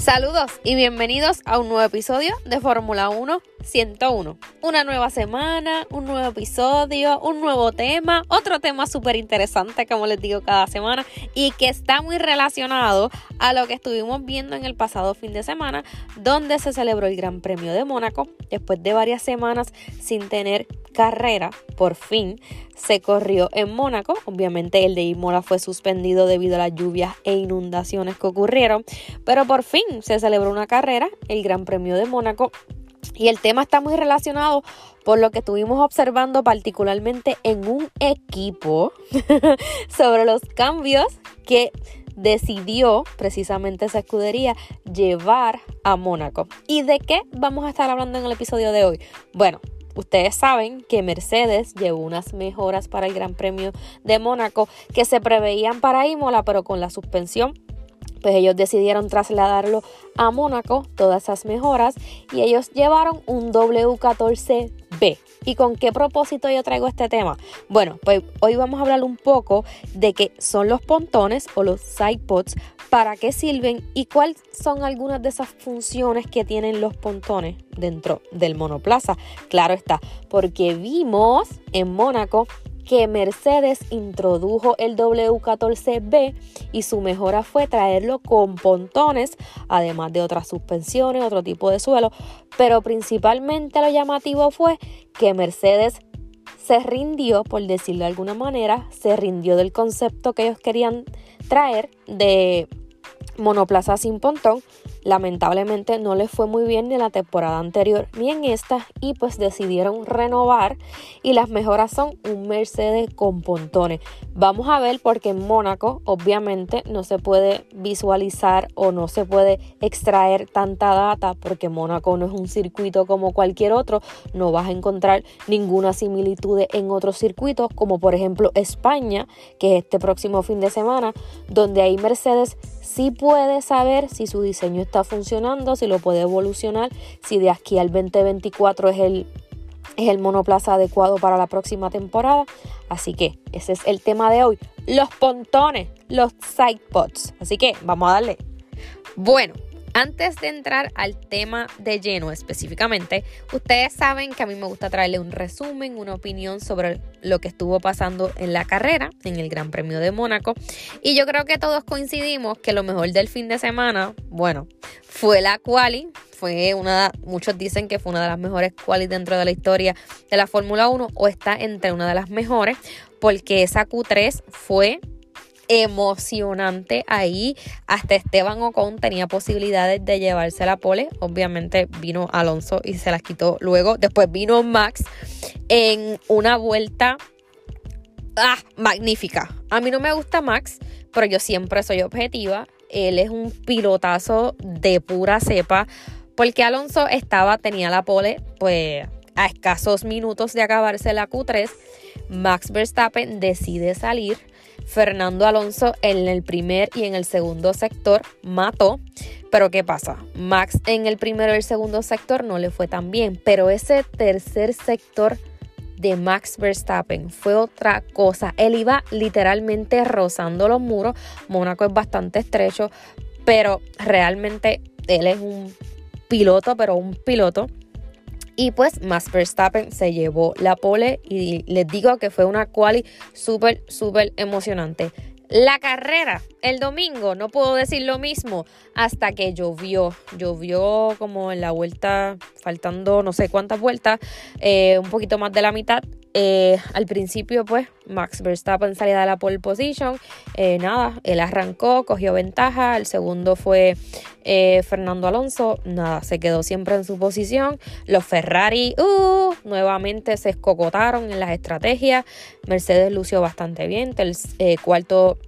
Saludos y bienvenidos a un nuevo episodio de Fórmula 1 101. Una nueva semana, un nuevo episodio, un nuevo tema, otro tema súper interesante, como les digo cada semana, y que está muy relacionado a lo que estuvimos viendo en el pasado fin de semana, donde se celebró el Gran Premio de Mónaco, después de varias semanas sin tener carrera, por fin se corrió en Mónaco. Obviamente el de Imola fue suspendido debido a las lluvias e inundaciones que ocurrieron, pero por fin se celebró una carrera, el Gran Premio de Mónaco, y el tema está muy relacionado por lo que estuvimos observando particularmente en un equipo sobre los cambios que decidió precisamente esa escudería llevar a Mónaco. ¿Y de qué vamos a estar hablando en el episodio de hoy? Bueno, Ustedes saben que Mercedes llevó unas mejoras para el Gran Premio de Mónaco que se preveían para Imola, pero con la suspensión pues ellos decidieron trasladarlo a Mónaco, todas esas mejoras, y ellos llevaron un W14B. ¿Y con qué propósito yo traigo este tema? Bueno, pues hoy vamos a hablar un poco de qué son los pontones o los sidepods, para qué sirven y cuáles son algunas de esas funciones que tienen los pontones dentro del monoplaza. Claro está, porque vimos en Mónaco que Mercedes introdujo el W14B y su mejora fue traerlo con pontones, además de otras suspensiones, otro tipo de suelo, pero principalmente lo llamativo fue que Mercedes se rindió, por decirlo de alguna manera, se rindió del concepto que ellos querían traer de monoplaza sin pontón lamentablemente no les fue muy bien ni en la temporada anterior ni en esta y pues decidieron renovar y las mejoras son un Mercedes con pontones. Vamos a ver porque en Mónaco obviamente no se puede visualizar o no se puede extraer tanta data porque Mónaco no es un circuito como cualquier otro, no vas a encontrar ninguna similitud en otros circuitos como por ejemplo España, que es este próximo fin de semana, donde ahí Mercedes sí puede saber si su diseño está funcionando, si lo puede evolucionar, si de aquí al 2024 es el, es el monoplaza adecuado para la próxima temporada. Así que ese es el tema de hoy. Los pontones, los sidepods. Así que vamos a darle. Bueno, antes de entrar al tema de lleno específicamente, ustedes saben que a mí me gusta traerle un resumen, una opinión sobre lo que estuvo pasando en la carrera, en el Gran Premio de Mónaco. Y yo creo que todos coincidimos que lo mejor del fin de semana, bueno, fue la quali. Fue una, muchos dicen que fue una de las mejores quali dentro de la historia de la Fórmula 1 o está entre una de las mejores porque esa Q3 fue emocionante ahí. Hasta Esteban Ocon tenía posibilidades de llevarse la pole. Obviamente vino Alonso y se las quitó luego. Después vino Max en una vuelta ah, magnífica. A mí no me gusta Max, pero yo siempre soy objetiva. Él es un pilotazo de pura cepa. Porque Alonso estaba, tenía la pole, pues a escasos minutos de acabarse la Q3. Max Verstappen decide salir Fernando Alonso en el primer y en el segundo sector mató. Pero ¿qué pasa? Max en el primero y el segundo sector no le fue tan bien, pero ese tercer sector de Max Verstappen fue otra cosa. Él iba literalmente rozando los muros. Mónaco es bastante estrecho, pero realmente él es un piloto, pero un piloto y pues Max Verstappen se llevó la pole y les digo que fue una quali súper, súper emocionante. La carrera, el domingo, no puedo decir lo mismo hasta que llovió. Llovió como en la vuelta, faltando no sé cuántas vueltas, eh, un poquito más de la mitad. Eh, al principio, pues, Max Verstappen salía de la pole position. Eh, nada, él arrancó, cogió ventaja. El segundo fue eh, Fernando Alonso. Nada, se quedó siempre en su posición. Los Ferrari, uh, nuevamente se escocotaron en las estrategias. Mercedes lució bastante bien. El cuarto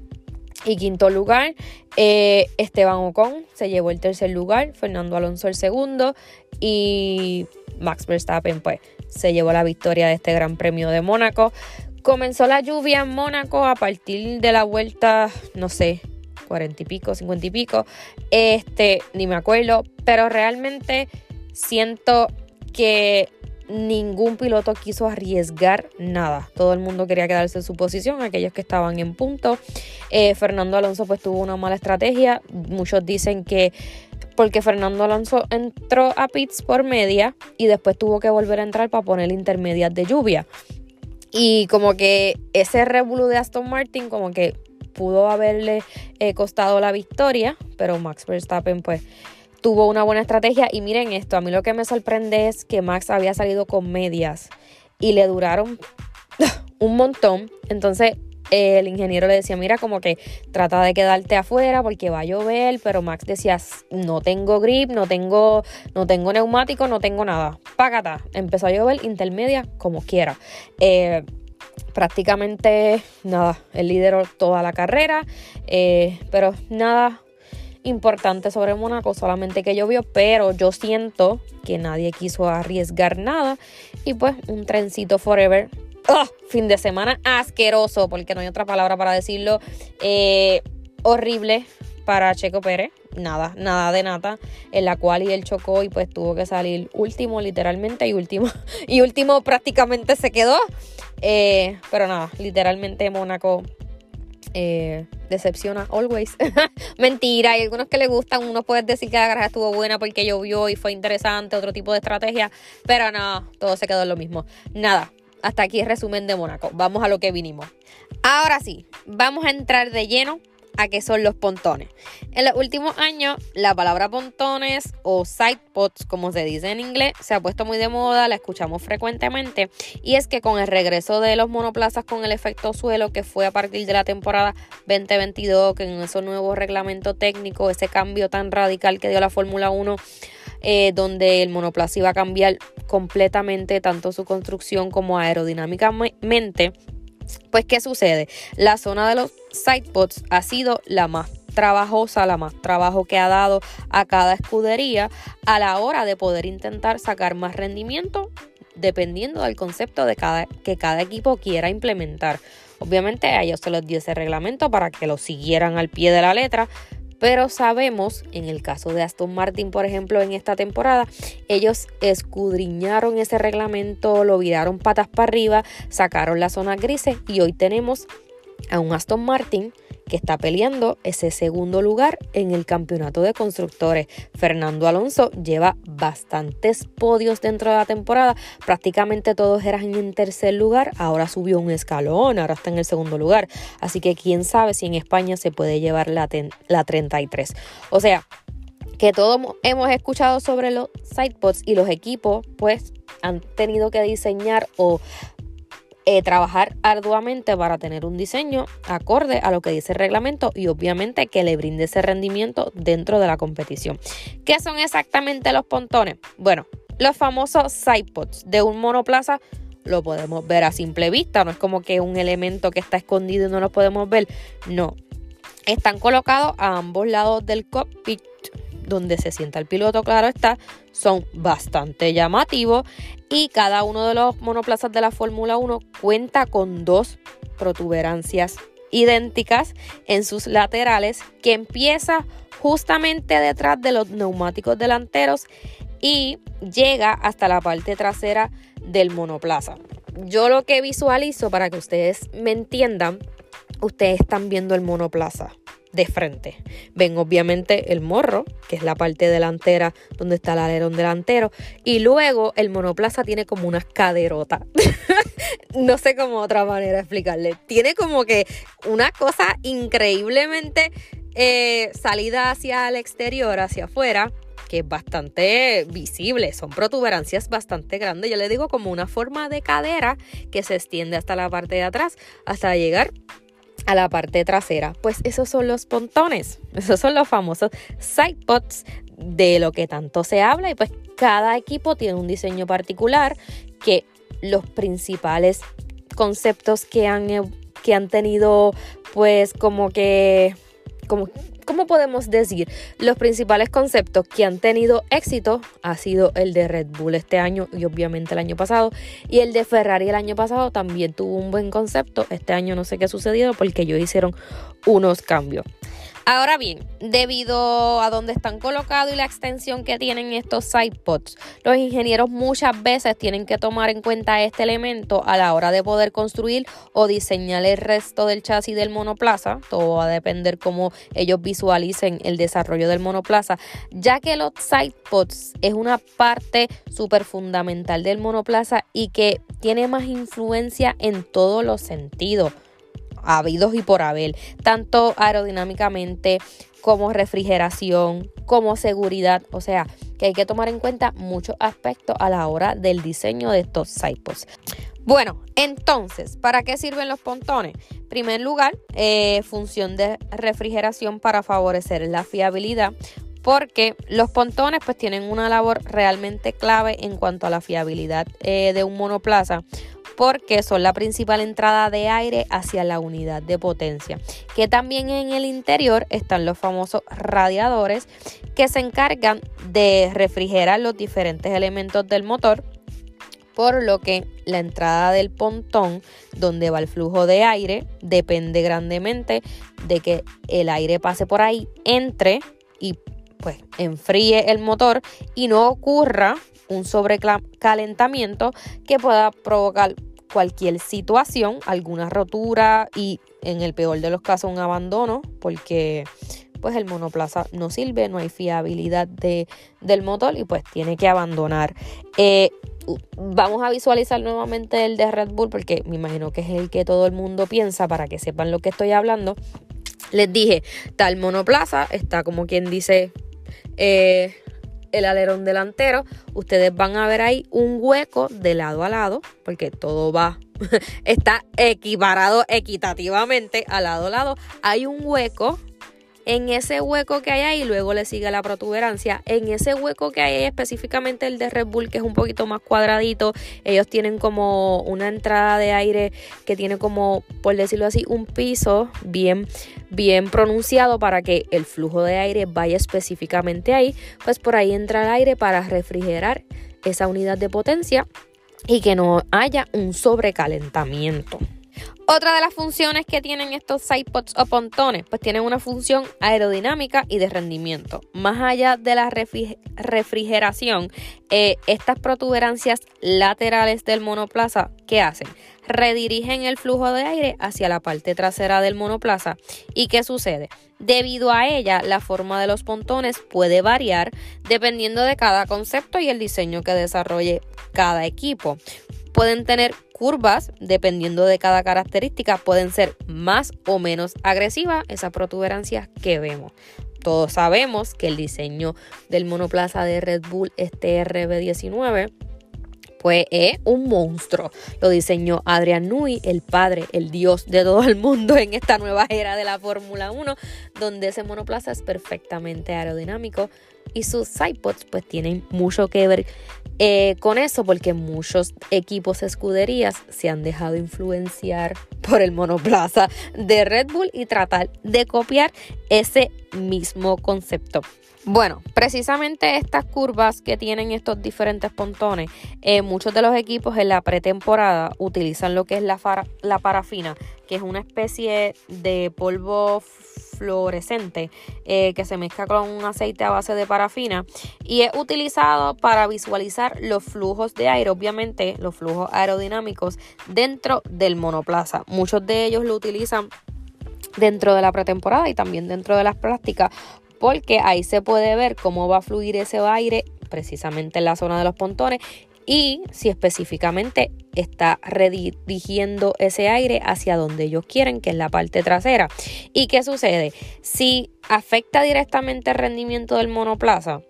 Y quinto lugar, Esteban Ocon se llevó el tercer lugar, Fernando Alonso el segundo y Max Verstappen pues se llevó la victoria de este Gran Premio de Mónaco. Comenzó la lluvia en Mónaco a partir de la vuelta, no sé, cuarenta y pico, cincuenta y pico, este, ni me acuerdo, pero realmente siento que ningún piloto quiso arriesgar nada. Todo el mundo quería quedarse en su posición, aquellos que estaban en punto. Eh, Fernando Alonso pues tuvo una mala estrategia. Muchos dicen que porque Fernando Alonso entró a pits por media y después tuvo que volver a entrar para poner intermedias de lluvia. Y como que ese revuelo de Aston Martin como que pudo haberle eh, costado la victoria, pero Max Verstappen pues tuvo una buena estrategia. Y miren esto, a mí lo que me sorprende es que Max había salido con medias y le duraron un montón. Entonces el ingeniero le decía, mira, como que trata de quedarte afuera porque va a llover, pero Max decía, no tengo grip, no tengo, no tengo neumático, no tengo nada. Págata. Empezó a llover intermedia como quiera. Eh, prácticamente nada, él lideró toda la carrera, eh, pero nada importante sobre Mónaco, solamente que llovió, pero yo siento que nadie quiso arriesgar nada y pues un trencito forever. ¡Oh! Fin de semana asqueroso, porque no hay otra palabra para decirlo. Eh, horrible para Checo Pérez, nada, nada de nada, en la cual y él chocó y pues tuvo que salir último literalmente y último, y último prácticamente se quedó. Eh, pero nada, literalmente Mónaco eh, decepciona always. Mentira, hay algunos que le gustan, uno puede decir que la carrera estuvo buena porque llovió y fue interesante, otro tipo de estrategia, pero no, todo se quedó en lo mismo. Nada, hasta aquí el resumen de Mónaco. Vamos a lo que vinimos. Ahora sí, vamos a entrar de lleno a qué son los pontones. En los últimos años, la palabra pontones o sidepods, como se dice en inglés, se ha puesto muy de moda, la escuchamos frecuentemente. Y es que con el regreso de los monoplazas con el efecto suelo, que fue a partir de la temporada 2022, que en esos nuevos reglamentos técnicos, ese cambio tan radical que dio la Fórmula 1, eh, donde el monoplaza iba a cambiar completamente tanto su construcción como aerodinámicamente pues, ¿qué sucede? La zona de los sidepods ha sido la más trabajosa, la más trabajo que ha dado a cada escudería a la hora de poder intentar sacar más rendimiento dependiendo del concepto de cada, que cada equipo quiera implementar. Obviamente a ellos se les dio ese reglamento para que lo siguieran al pie de la letra, pero sabemos, en el caso de Aston Martin, por ejemplo, en esta temporada, ellos escudriñaron ese reglamento, lo viraron patas para arriba, sacaron las zonas grises y hoy tenemos a un Aston Martin que está peleando ese segundo lugar en el campeonato de constructores. Fernando Alonso lleva bastantes podios dentro de la temporada, prácticamente todos eran en tercer lugar, ahora subió un escalón, ahora está en el segundo lugar, así que quién sabe si en España se puede llevar la, la 33. O sea, que todos hemos escuchado sobre los sidepods y los equipos pues han tenido que diseñar o eh, trabajar arduamente para tener un diseño acorde a lo que dice el reglamento y obviamente que le brinde ese rendimiento dentro de la competición. ¿Qué son exactamente los pontones? Bueno, los famosos sidepods de un monoplaza lo podemos ver a simple vista, no es como que un elemento que está escondido y no lo podemos ver, no. Están colocados a ambos lados del cockpit donde se sienta el piloto, claro está, son bastante llamativos y cada uno de los monoplazas de la Fórmula 1 cuenta con dos protuberancias idénticas en sus laterales que empieza justamente detrás de los neumáticos delanteros y llega hasta la parte trasera del monoplaza. Yo lo que visualizo para que ustedes me entiendan, ustedes están viendo el monoplaza de frente. Ven obviamente el morro, que es la parte delantera donde está el alerón delantero, y luego el monoplaza tiene como unas caderotas. no sé cómo otra manera explicarle. Tiene como que una cosa increíblemente eh, salida hacia el exterior, hacia afuera, que es bastante visible, son protuberancias bastante grandes. Yo le digo como una forma de cadera que se extiende hasta la parte de atrás, hasta llegar a la parte trasera. Pues esos son los pontones, esos son los famosos sidepods de lo que tanto se habla y pues cada equipo tiene un diseño particular que los principales conceptos que han, que han tenido pues como que, como, ¿cómo podemos decir? Los principales conceptos que han tenido éxito ha sido el de Red Bull este año y obviamente el año pasado. Y el de Ferrari el año pasado también tuvo un buen concepto. Este año no sé qué ha sucedido porque ellos hicieron unos cambios. Ahora bien, debido a dónde están colocados y la extensión que tienen estos sidepods, los ingenieros muchas veces tienen que tomar en cuenta este elemento a la hora de poder construir o diseñar el resto del chasis del monoplaza. Todo va a depender cómo ellos visualicen el desarrollo del monoplaza, ya que los sidepods es una parte súper fundamental del monoplaza y que tiene más influencia en todos los sentidos habidos y por haber, tanto aerodinámicamente como refrigeración, como seguridad, o sea, que hay que tomar en cuenta muchos aspectos a la hora del diseño de estos sidepods. Bueno, entonces, ¿para qué sirven los pontones? En primer lugar, eh, función de refrigeración para favorecer la fiabilidad porque los pontones pues tienen una labor realmente clave en cuanto a la fiabilidad eh, de un monoplaza porque son la principal entrada de aire hacia la unidad de potencia. Que también en el interior están los famosos radiadores que se encargan de refrigerar los diferentes elementos del motor por lo que la entrada del pontón donde va el flujo de aire depende grandemente de que el aire pase por ahí, entre y pues enfríe el motor y no ocurra un sobrecalentamiento que pueda provocar cualquier situación, alguna rotura y en el peor de los casos un abandono porque pues el monoplaza no sirve, no hay fiabilidad de, del motor y pues tiene que abandonar. Eh, vamos a visualizar nuevamente el de Red Bull porque me imagino que es el que todo el mundo piensa para que sepan lo que estoy hablando. Les dije, tal monoplaza está como quien dice eh, el alerón delantero, ustedes van a ver ahí un hueco de lado a lado, porque todo va, está equiparado equitativamente a lado a lado. Hay un hueco en ese hueco que hay ahí, luego le sigue la protuberancia. En ese hueco que hay específicamente el de Red Bull, que es un poquito más cuadradito, ellos tienen como una entrada de aire que tiene como, por decirlo así, un piso bien, bien pronunciado para que el flujo de aire vaya específicamente ahí. Pues por ahí entra el aire para refrigerar esa unidad de potencia y que no haya un sobrecalentamiento. Otra de las funciones que tienen estos sidepods o pontones, pues tienen una función aerodinámica y de rendimiento. Más allá de la refrigeración, eh, estas protuberancias laterales del monoplaza, ¿qué hacen? Redirigen el flujo de aire hacia la parte trasera del monoplaza. ¿Y qué sucede? Debido a ella, la forma de los pontones puede variar dependiendo de cada concepto y el diseño que desarrolle cada equipo. Pueden tener curvas, dependiendo de cada característica, pueden ser más o menos agresivas esas protuberancias que vemos. Todos sabemos que el diseño del monoplaza de Red Bull, este RB19, pues es un monstruo. Lo diseñó Adrian Nui, el padre, el dios de todo el mundo en esta nueva era de la Fórmula 1, donde ese monoplaza es perfectamente aerodinámico y sus sidepods pues tienen mucho que ver eh, con eso porque muchos equipos escuderías se han dejado influenciar por el monoplaza de Red Bull y tratar de copiar ese mismo concepto. Bueno, precisamente estas curvas que tienen estos diferentes pontones, eh, muchos de los equipos en la pretemporada utilizan lo que es la, la parafina, que es una especie de polvo fluorescente eh, que se mezcla con un aceite a base de parafina y es utilizado para visualizar los flujos de aire, obviamente los flujos aerodinámicos dentro del monoplaza. Muchos de ellos lo utilizan dentro de la pretemporada y también dentro de las prácticas porque ahí se puede ver cómo va a fluir ese aire precisamente en la zona de los pontones y si específicamente está redirigiendo ese aire hacia donde ellos quieren, que es la parte trasera. ¿Y qué sucede? Si afecta directamente el rendimiento del monoplaza,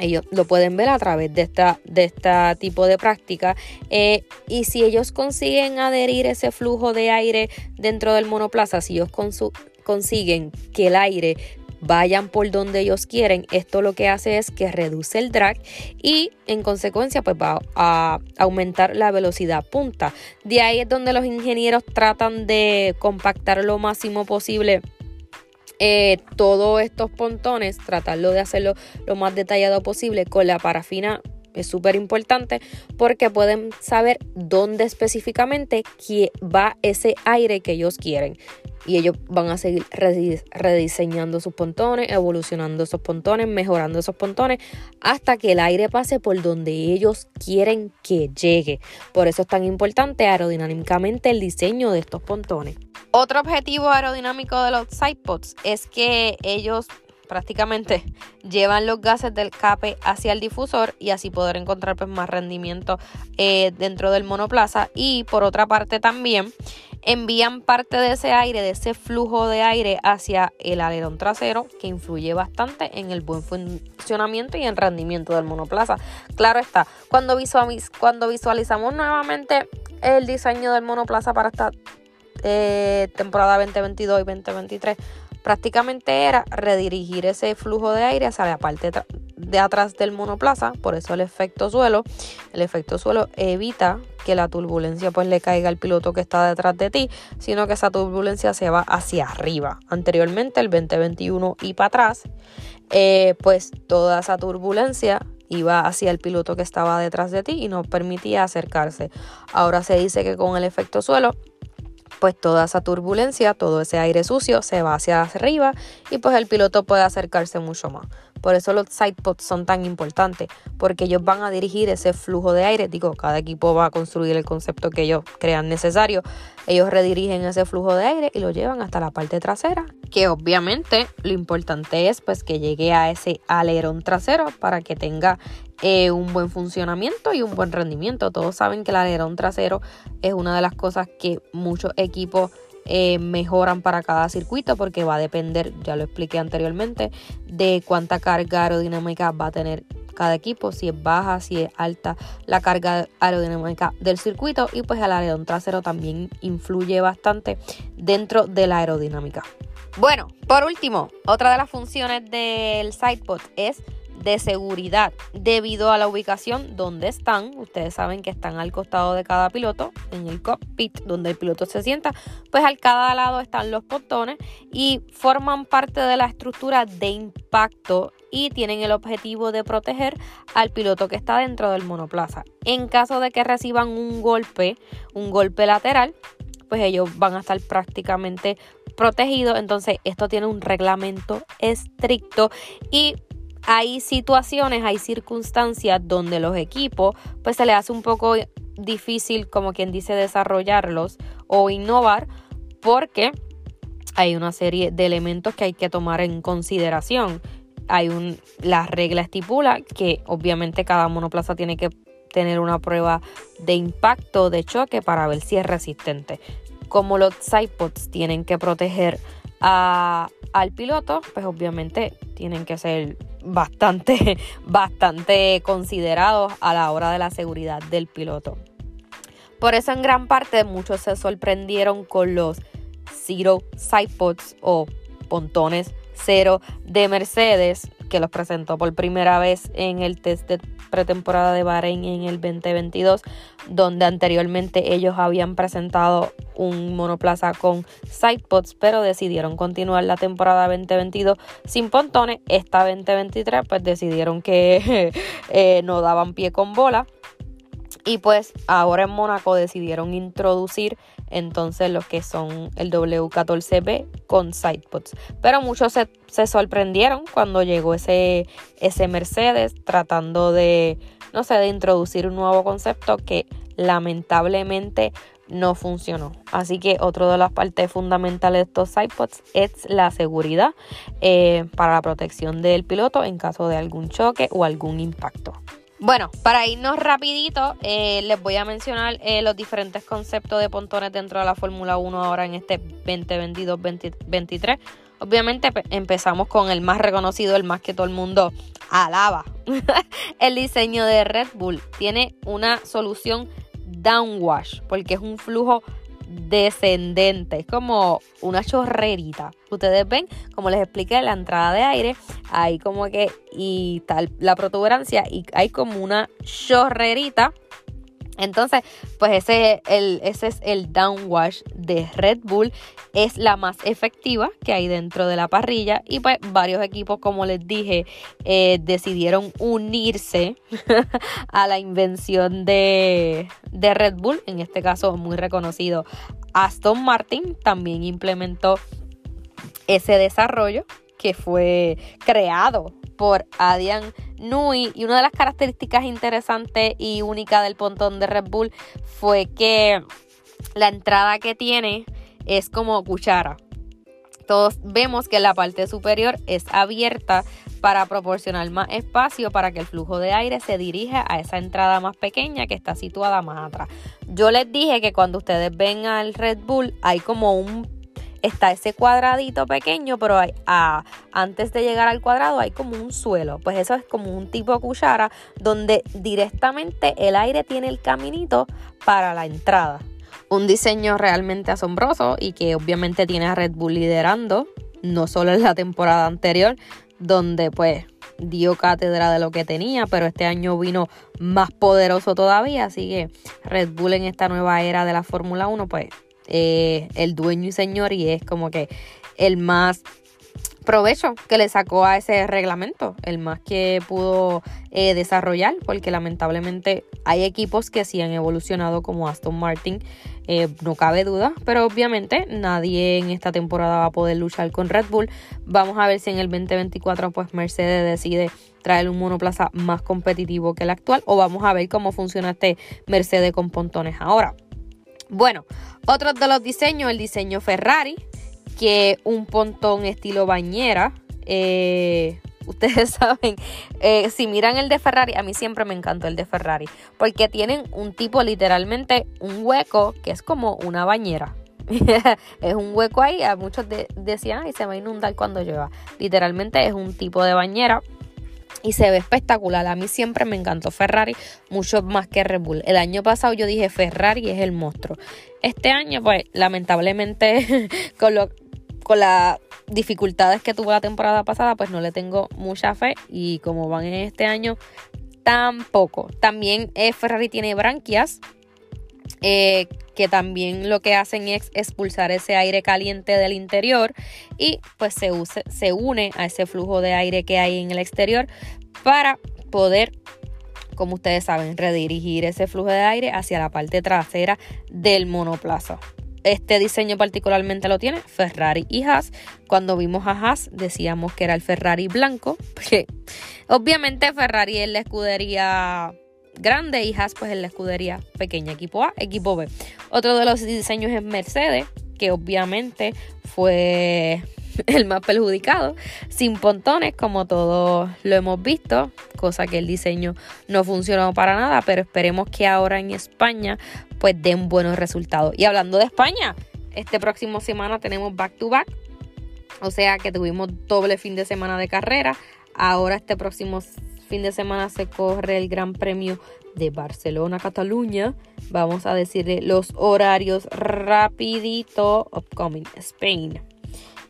ellos lo pueden ver a través de esta de este tipo de práctica eh, y si ellos consiguen adherir ese flujo de aire dentro del monoplaza si ellos consiguen que el aire vayan por donde ellos quieren. Esto lo que hace es que reduce el drag y en consecuencia pues va a aumentar la velocidad punta. De ahí es donde los ingenieros tratan de compactar lo máximo posible eh, todos estos pontones, tratarlo de hacerlo lo más detallado posible con la parafina es súper importante porque pueden saber dónde específicamente va ese aire que ellos quieren. Y ellos van a seguir rediseñando sus pontones, evolucionando esos pontones, mejorando esos pontones, hasta que el aire pase por donde ellos quieren que llegue. Por eso es tan importante aerodinámicamente el diseño de estos pontones. Otro objetivo aerodinámico de los sidepods es que ellos prácticamente llevan los gases del cape hacia el difusor y así poder encontrar pues, más rendimiento eh, dentro del monoplaza. Y por otra parte también envían parte de ese aire, de ese flujo de aire hacia el alerón trasero, que influye bastante en el buen funcionamiento y en rendimiento del monoplaza. Claro está, cuando, cuando visualizamos nuevamente el diseño del monoplaza para esta eh, temporada 2022 y 2023, prácticamente era redirigir ese flujo de aire hacia la parte de atrás del monoplaza, por eso el efecto suelo. El efecto suelo evita que la turbulencia pues le caiga al piloto que está detrás de ti, sino que esa turbulencia se va hacia arriba. Anteriormente, el 2021 y para atrás, eh, pues toda esa turbulencia iba hacia el piloto que estaba detrás de ti y no permitía acercarse. Ahora se dice que con el efecto suelo pues toda esa turbulencia, todo ese aire sucio se va hacia arriba y pues el piloto puede acercarse mucho más. Por eso los sidepods son tan importantes, porque ellos van a dirigir ese flujo de aire. Digo, cada equipo va a construir el concepto que ellos crean necesario. Ellos redirigen ese flujo de aire y lo llevan hasta la parte trasera, que obviamente lo importante es pues que llegue a ese alerón trasero para que tenga eh, un buen funcionamiento y un buen rendimiento. Todos saben que el alerón trasero es una de las cosas que muchos equipos eh, mejoran para cada circuito porque va a depender, ya lo expliqué anteriormente, de cuánta carga aerodinámica va a tener cada equipo, si es baja, si es alta la carga aerodinámica del circuito y pues el alerón trasero también influye bastante dentro de la aerodinámica. Bueno, por último, otra de las funciones del sidepod es de seguridad debido a la ubicación donde están. Ustedes saben que están al costado de cada piloto, en el cockpit donde el piloto se sienta, pues al cada lado están los botones y forman parte de la estructura de impacto y tienen el objetivo de proteger al piloto que está dentro del monoplaza. En caso de que reciban un golpe, un golpe lateral, pues ellos van a estar prácticamente protegidos. Entonces esto tiene un reglamento estricto y hay situaciones, hay circunstancias donde los equipos pues se les hace un poco difícil, como quien dice, desarrollarlos o innovar porque hay una serie de elementos que hay que tomar en consideración. Hay un, la regla estipula que obviamente cada monoplaza tiene que tener una prueba de impacto de choque para ver si es resistente. Como los sidepods tienen que proteger a, al piloto, pues obviamente tienen que ser bastante, bastante considerados a la hora de la seguridad del piloto. Por eso en gran parte muchos se sorprendieron con los Zero Sidepods o pontones cero de Mercedes que los presentó por primera vez en el test de pretemporada de Bahrein en el 2022, donde anteriormente ellos habían presentado un monoplaza con sidepods, pero decidieron continuar la temporada 2022 sin pontones. Esta 2023 pues decidieron que eh, no daban pie con bola. Y pues ahora en Mónaco decidieron introducir entonces lo que son el W14B con sidepods. Pero muchos se, se, sorprendieron cuando llegó ese, ese Mercedes tratando de, no sé, de introducir un nuevo concepto que lamentablemente no funcionó. Así que otra de las partes fundamentales de estos sidepods es la seguridad eh, para la protección del piloto en caso de algún choque o algún impacto. Bueno, para irnos rapidito, eh, les voy a mencionar eh, los diferentes conceptos de pontones dentro de la Fórmula 1 ahora en este 2022-2023. Obviamente empezamos con el más reconocido, el más que todo el mundo alaba. el diseño de Red Bull tiene una solución downwash porque es un flujo descendente, es como una chorrerita. Ustedes ven, como les expliqué, la entrada de aire, hay como que, y tal, la protuberancia, y hay como una chorrerita entonces, pues ese, el, ese es el downwash de Red Bull. Es la más efectiva que hay dentro de la parrilla. Y pues varios equipos, como les dije, eh, decidieron unirse a la invención de, de Red Bull. En este caso, muy reconocido. Aston Martin también implementó ese desarrollo que fue creado por Adrian Nui. Y una de las características interesantes y únicas del pontón de Red Bull fue que la entrada que tiene es como cuchara. Todos vemos que la parte superior es abierta para proporcionar más espacio para que el flujo de aire se dirija a esa entrada más pequeña que está situada más atrás. Yo les dije que cuando ustedes ven al Red Bull hay como un está ese cuadradito pequeño, pero hay, antes de llegar al cuadrado hay como un suelo. Pues eso es como un tipo cuchara donde directamente el aire tiene el caminito para la entrada. Un diseño realmente asombroso y que obviamente tiene a Red Bull liderando, no solo en la temporada anterior, donde pues dio cátedra de lo que tenía, pero este año vino más poderoso todavía, así que Red Bull en esta nueva era de la Fórmula 1 pues eh, el dueño y señor y es como que el más provecho que le sacó a ese reglamento, el más que pudo eh, desarrollar, porque lamentablemente hay equipos que sí han evolucionado como Aston Martin, eh, no cabe duda, pero obviamente nadie en esta temporada va a poder luchar con Red Bull. Vamos a ver si en el 2024 pues Mercedes decide traer un monoplaza más competitivo que el actual o vamos a ver cómo funciona este Mercedes con pontones ahora. Bueno, otro de los diseños, el diseño Ferrari, que un pontón estilo bañera. Eh, ustedes saben, eh, si miran el de Ferrari, a mí siempre me encantó el de Ferrari, porque tienen un tipo literalmente, un hueco que es como una bañera. es un hueco ahí, a muchos decían, y se va a inundar cuando llueva. Literalmente es un tipo de bañera y se ve espectacular. A mí siempre me encantó Ferrari mucho más que Red Bull. El año pasado yo dije Ferrari es el monstruo. Este año, pues, lamentablemente, con, lo, con las dificultades que tuvo la temporada pasada, pues no le tengo mucha fe. Y como van en este año, tampoco. También eh, Ferrari tiene branquias. Eh, que también lo que hacen es expulsar ese aire caliente del interior y pues se, se une a ese flujo de aire que hay en el exterior para poder como ustedes saben, redirigir ese flujo de aire hacia la parte trasera del monoplaza. Este diseño particularmente lo tiene Ferrari y Haas. Cuando vimos a Haas decíamos que era el Ferrari blanco, porque obviamente Ferrari es la escudería grande y Haas pues en la escudería pequeña, equipo A, equipo B. Otro de los diseños es Mercedes, que obviamente fue el más perjudicado, sin pontones como todos lo hemos visto, cosa que el diseño no funcionó para nada, pero esperemos que ahora en España pues den buenos resultados. Y hablando de España, este próximo semana tenemos back to back, o sea que tuvimos doble fin de semana de carrera. Ahora este próximo fin de semana se corre el Gran Premio de Barcelona-Cataluña. Vamos a decirle los horarios rapidito. Upcoming Spain.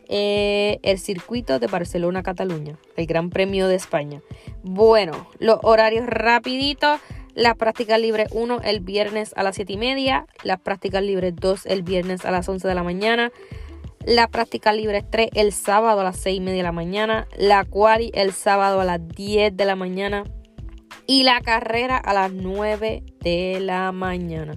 Eh, el circuito de Barcelona-Cataluña. El Gran Premio de España. Bueno, los horarios rapidito. Las prácticas libres 1 el viernes a las 7 y media. Las prácticas libres 2 el viernes a las 11 de la mañana. La práctica libre 3 el sábado a las 6 y media de la mañana. La quali el sábado a las 10 de la mañana. Y la carrera a las 9 de la mañana.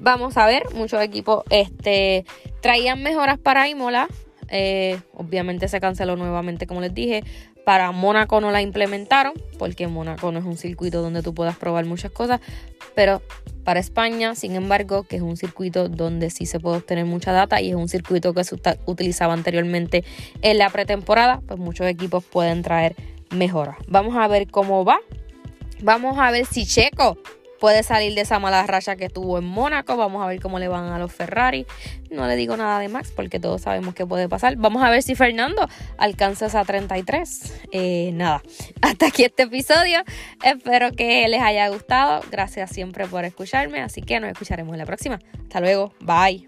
Vamos a ver, muchos equipos este, traían mejoras para Imola. Eh, obviamente se canceló nuevamente, como les dije. Para Mónaco no la implementaron, porque Mónaco no es un circuito donde tú puedas probar muchas cosas. Pero para España, sin embargo, que es un circuito donde sí se puede obtener mucha data y es un circuito que se utilizaba anteriormente en la pretemporada, pues muchos equipos pueden traer mejoras. Vamos a ver cómo va. Vamos a ver si Checo puede salir de esa mala racha que tuvo en Mónaco. Vamos a ver cómo le van a los Ferrari. No le digo nada de Max porque todos sabemos que puede pasar. Vamos a ver si Fernando alcanza esa 33. Eh, nada, hasta aquí este episodio. Espero que les haya gustado. Gracias siempre por escucharme. Así que nos escucharemos en la próxima. Hasta luego. Bye.